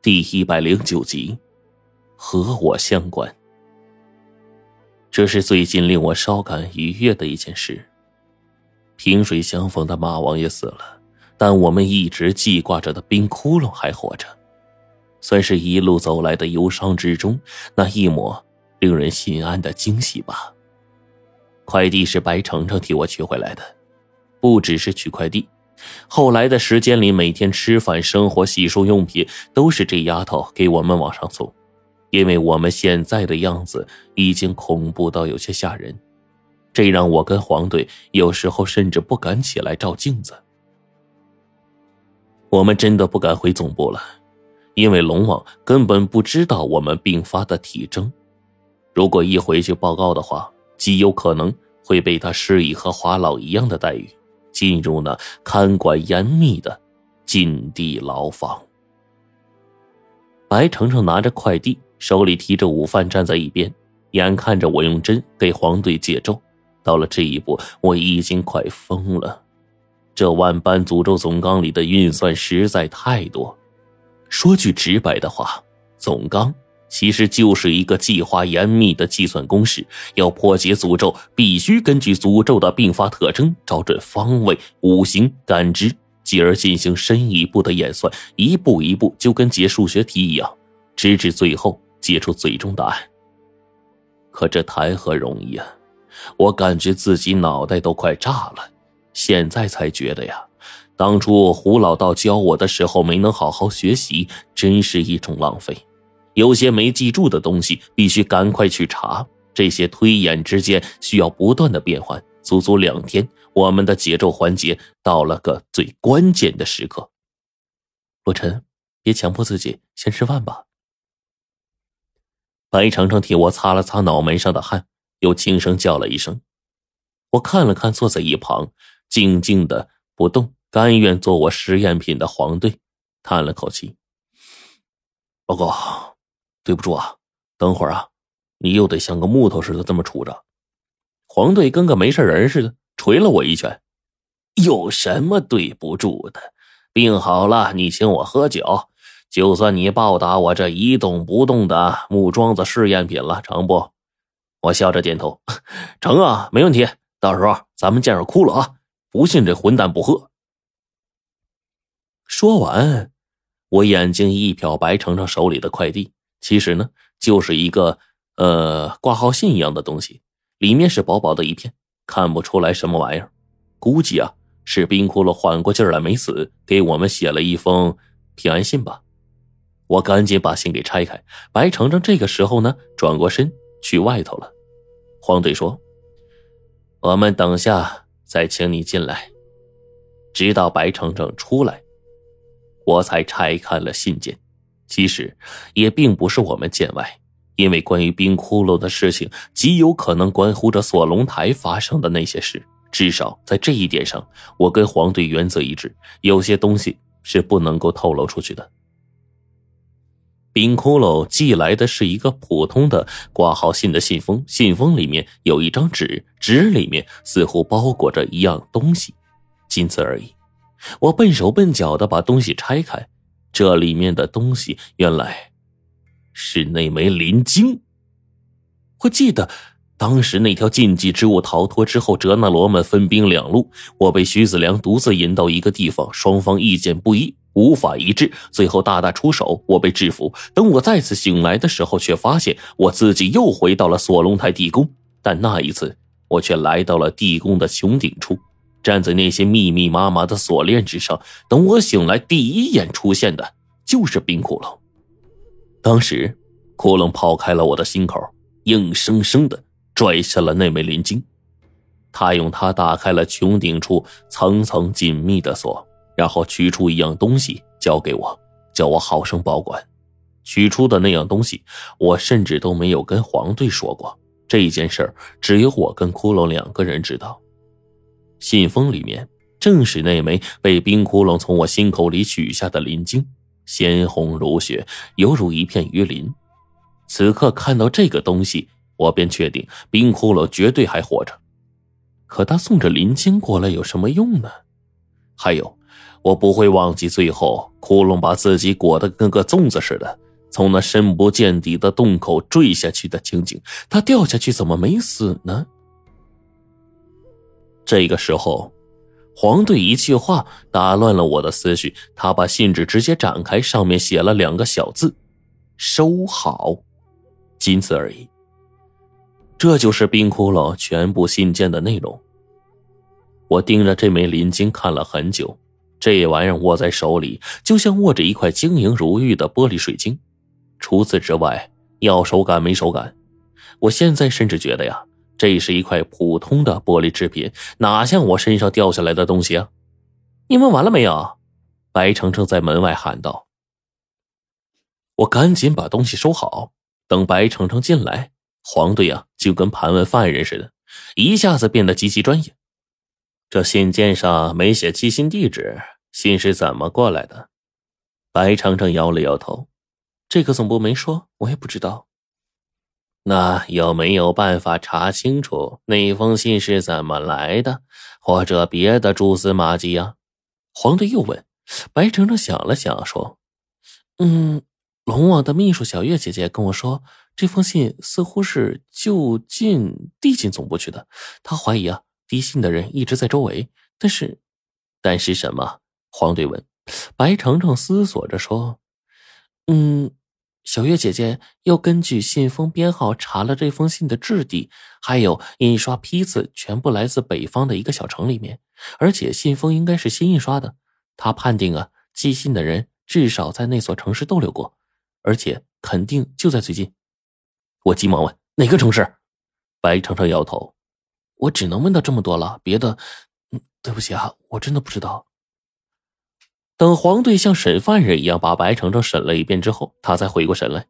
第一百零九集，和我相关。这是最近令我稍感愉悦的一件事。萍水相逢的马王爷死了，但我们一直记挂着的冰窟窿还活着，算是一路走来的忧伤之中那一抹令人心安的惊喜吧。快递是白程程替我取回来的，不只是取快递。后来的时间里，每天吃饭、生活、洗漱用品都是这丫头给我们往上送，因为我们现在的样子已经恐怖到有些吓人，这让我跟黄队有时候甚至不敢起来照镜子。我们真的不敢回总部了，因为龙王根本不知道我们病发的体征，如果一回去报告的话，极有可能会被他施以和华老一样的待遇。进入那看管严密的禁地牢房。白程程拿着快递，手里提着午饭，站在一边，眼看着我用针给黄队解咒。到了这一步，我已经快疯了。这万般诅咒总纲里的运算实在太多。说句直白的话，总纲。其实就是一个计划严密的计算公式。要破解诅咒，必须根据诅咒的并发特征，找准方位、五行、感知，继而进行深一步的演算，一步一步，就跟解数学题一样，直至最后解出最终答案。可这谈何容易啊！我感觉自己脑袋都快炸了。现在才觉得呀，当初胡老道教我的时候没能好好学习，真是一种浪费。有些没记住的东西，必须赶快去查。这些推演之间需要不断的变换。足足两天，我们的解咒环节到了个最关键的时刻。洛尘，别强迫自己，先吃饭吧。白程程替我擦了擦脑门上的汗，又轻声叫了一声。我看了看坐在一旁静静的不动、甘愿做我实验品的黄队，叹了口气：“报告。”对不住啊，等会儿啊，你又得像个木头似的这么杵着。黄队跟个没事人似的捶了我一拳。有什么对不住的？病好了，你请我喝酒，就算你报答我这一动不动的木桩子试验品了，成不？我笑着点头，成啊，没问题。到时候咱们见着哭了啊！不信这混蛋不喝。说完，我眼睛一瞟白程程手里的快递。其实呢，就是一个呃挂号信一样的东西，里面是薄薄的一片，看不出来什么玩意儿。估计啊是冰窟窿缓过劲儿来没死，给我们写了一封平安信吧。我赶紧把信给拆开。白程程这个时候呢，转过身去外头了。黄队说：“我们等下再请你进来。”直到白程程出来，我才拆开了信件。其实，也并不是我们见外，因为关于冰窟窿的事情，极有可能关乎着锁龙台发生的那些事。至少在这一点上，我跟黄队原则一致，有些东西是不能够透露出去的。冰窟窿寄来的是一个普通的挂号信的信封，信封里面有一张纸，纸里面似乎包裹着一样东西，仅此而已。我笨手笨脚的把东西拆开。这里面的东西原来是那枚灵晶。我记得当时那条禁忌之物逃脱之后，哲那罗们分兵两路，我被徐子良独自引到一个地方，双方意见不一，无法一致，最后大大出手，我被制服。等我再次醒来的时候，却发现我自己又回到了锁龙台地宫，但那一次我却来到了地宫的穹顶处。站在那些密密麻麻的锁链之上，等我醒来，第一眼出现的就是冰窟窿。当时，窟窿刨开了我的心口，硬生生的拽下了那枚灵晶。他用它打开了穹顶处层层紧密的锁，然后取出一样东西交给我，叫我好生保管。取出的那样东西，我甚至都没有跟黄队说过。这件事只有我跟窟窿两个人知道。信封里面正是那枚被冰窟窿从我心口里取下的鳞晶，鲜红如血，犹如一片鱼鳞。此刻看到这个东西，我便确定冰窟窿绝对还活着。可他送着鳞晶过来有什么用呢？还有，我不会忘记最后窟窿把自己裹得跟个粽子似的，从那深不见底的洞口坠下去的情景。他掉下去怎么没死呢？这个时候，黄队一句话打乱了我的思绪。他把信纸直接展开，上面写了两个小字：“收好”，仅此而已。这就是冰窟窿全部信件的内容。我盯着这枚鳞晶看了很久，这玩意儿握在手里，就像握着一块晶莹如玉的玻璃水晶。除此之外，要手感没手感。我现在甚至觉得呀。这是一块普通的玻璃制品，哪像我身上掉下来的东西啊！你问完了没有？白程程在门外喊道。我赶紧把东西收好。等白程程进来，黄队啊就跟盘问犯人似的，一下子变得极其专业。这信件上没写寄信地址，信是怎么过来的？白程程摇了摇头，这个总部没说，我也不知道。那有没有办法查清楚那封信是怎么来的，或者别的蛛丝马迹呀？黄队又问。白程程想了想，说：“嗯，龙王的秘书小月姐姐跟我说，这封信似乎是就近递进总部去的。她怀疑啊，递信的人一直在周围。但是，但是什么？”黄队问。白程程思索着说：“嗯。”小月姐姐又根据信封编号查了这封信的质地，还有印刷批次，全部来自北方的一个小城里面，而且信封应该是新印刷的。她判定啊，寄信的人至少在那所城市逗留过，而且肯定就在最近。我急忙问哪个城市？白程程摇头，我只能问到这么多了，别的，嗯，对不起啊，我真的不知道。等黄队像审犯人一样把白程程审了一遍之后，他才回过神来，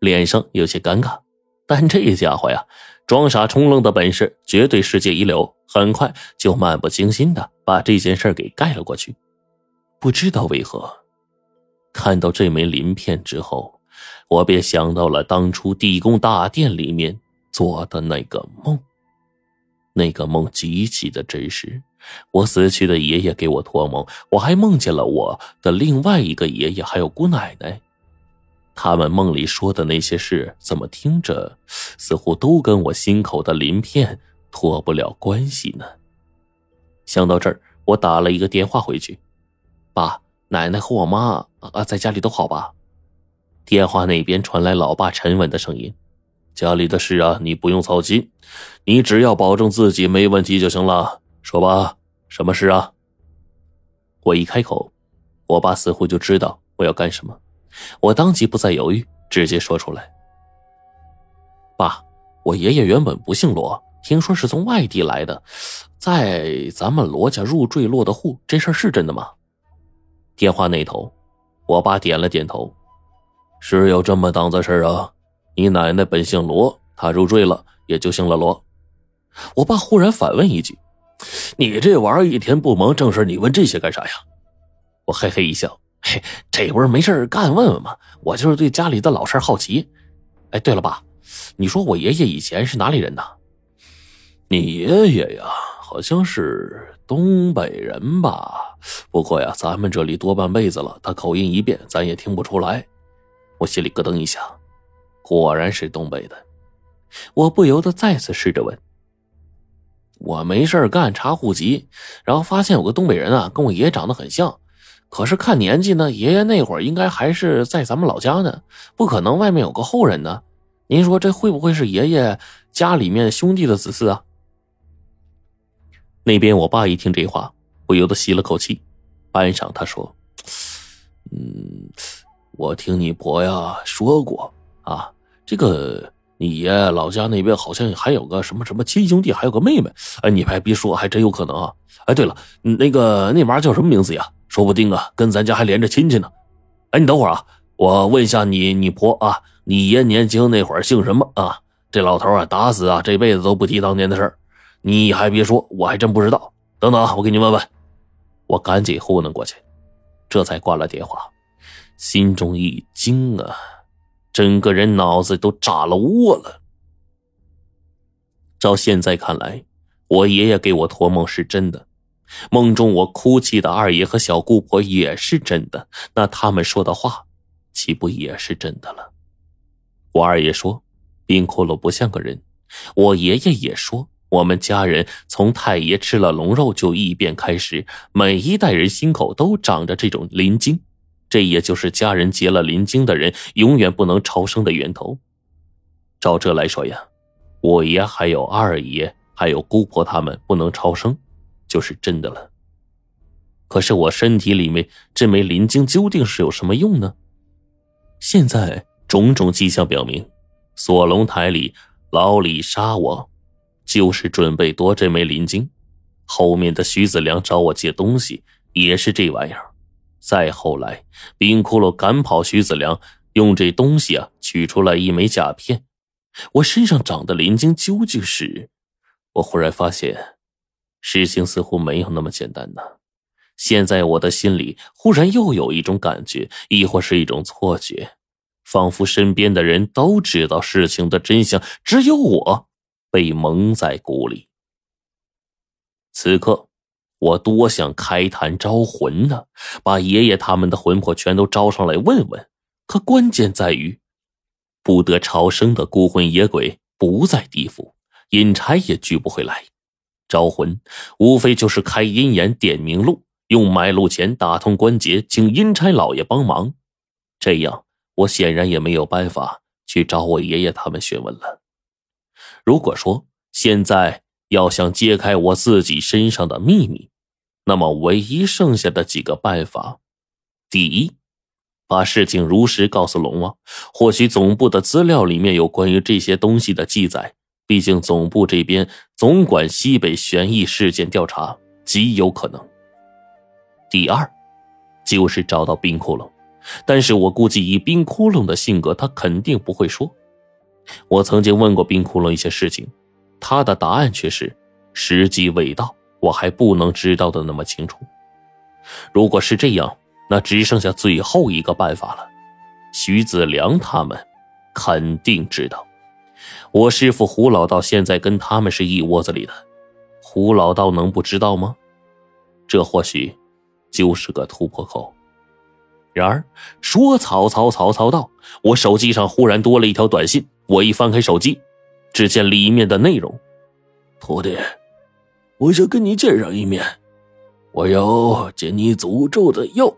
脸上有些尴尬。但这家伙呀，装傻充愣的本事绝对世界一流，很快就漫不经心的把这件事给盖了过去。不知道为何，看到这枚鳞片之后，我便想到了当初地宫大殿里面做的那个梦。那个梦极其的真实，我死去的爷爷给我托梦，我还梦见了我的另外一个爷爷，还有姑奶奶。他们梦里说的那些事，怎么听着似乎都跟我心口的鳞片脱不了关系呢？想到这儿，我打了一个电话回去：“爸，奶奶和我妈啊，在家里都好吧？”电话那边传来老爸沉稳的声音。家里的事啊，你不用操心，你只要保证自己没问题就行了。说吧，什么事啊？我一开口，我爸似乎就知道我要干什么。我当即不再犹豫，直接说出来：“爸，我爷爷原本不姓罗，听说是从外地来的，在咱们罗家入赘落的户，这事儿是真的吗？”电话那头，我爸点了点头：“是有这么档子事啊。”你奶奶本姓罗，她入赘了，也就姓了罗。我爸忽然反问一句：“你这玩意儿一天不忙正事，你问这些干啥呀？”我嘿嘿一笑：“嘿，这不是没事干问问吗？我就是对家里的老事好奇。”哎，对了，爸，你说我爷爷以前是哪里人呢？你爷爷呀，好像是东北人吧？不过呀，咱们这里多半辈子了，他口音一变，咱也听不出来。我心里咯噔一下。果然是东北的，我不由得再次试着问：“我没事干查户籍，然后发现有个东北人啊，跟我爷爷长得很像，可是看年纪呢，爷爷那会儿应该还是在咱们老家呢，不可能外面有个后人呢。您说这会不会是爷爷家里面兄弟的子嗣啊？”那边我爸一听这话，不由得吸了口气，半晌他说：“嗯，我听你婆呀说过。”啊，这个你爷老家那边好像还有个什么什么亲兄弟，还有个妹妹。哎，你还别说，还真有可能啊！哎，对了，那个那玩意儿叫什么名字呀？说不定啊，跟咱家还连着亲戚呢。哎，你等会儿啊，我问一下你你婆啊，你爷年轻那会儿姓什么啊？这老头啊，打死啊，这辈子都不提当年的事儿。你还别说，我还真不知道。等等啊，我给你问问。我赶紧糊弄过去，这才挂了电话，心中一惊啊。整个人脑子都炸了窝了。照现在看来，我爷爷给我托梦是真的。梦中我哭泣的二爷和小姑婆也是真的，那他们说的话，岂不也是真的了？我二爷说，冰窟窿不像个人。我爷爷也说，我们家人从太爷吃了龙肉就异变开始，每一代人心口都长着这种灵精，这也就是家人结了灵晶的人永远不能超生的源头。照这来说呀，我爷还有二爷还有姑婆他们不能超生。就是真的了。可是我身体里面这枚灵晶究竟是有什么用呢？现在种种迹象表明，锁龙台里老李杀我，就是准备夺这枚灵晶。后面的徐子良找我借东西，也是这玩意儿。再后来，冰窟窿赶跑徐子良，用这东西啊取出来一枚甲片。我身上长的鳞晶究竟是？我忽然发现。事情似乎没有那么简单呢。现在我的心里忽然又有一种感觉，亦或是一种错觉，仿佛身边的人都知道事情的真相，只有我被蒙在鼓里。此刻，我多想开坛招魂呢，把爷爷他们的魂魄全都招上来问问。可关键在于，不得超生的孤魂野鬼不在地府，阴差也聚不回来。招魂，无非就是开阴眼、点明路，用买路钱打通关节，请阴差老爷帮忙。这样，我显然也没有办法去找我爷爷他们询问了。如果说现在要想揭开我自己身上的秘密，那么唯一剩下的几个办法：第一，把事情如实告诉龙王，或许总部的资料里面有关于这些东西的记载。毕竟总部这边总管西北悬疑事件调查，极有可能。第二，就是找到冰窟窿，但是我估计以冰窟窿的性格，他肯定不会说。我曾经问过冰窟窿一些事情，他的答案却是时机未到，我还不能知道的那么清楚。如果是这样，那只剩下最后一个办法了。徐子良他们肯定知道。我师父胡老道现在跟他们是一窝子里的，胡老道能不知道吗？这或许就是个突破口。然而说曹操，曹操到，我手机上忽然多了一条短信。我一翻开手机，只见里面的内容：“徒弟，我想跟你见上一面，我要解你诅咒的药。”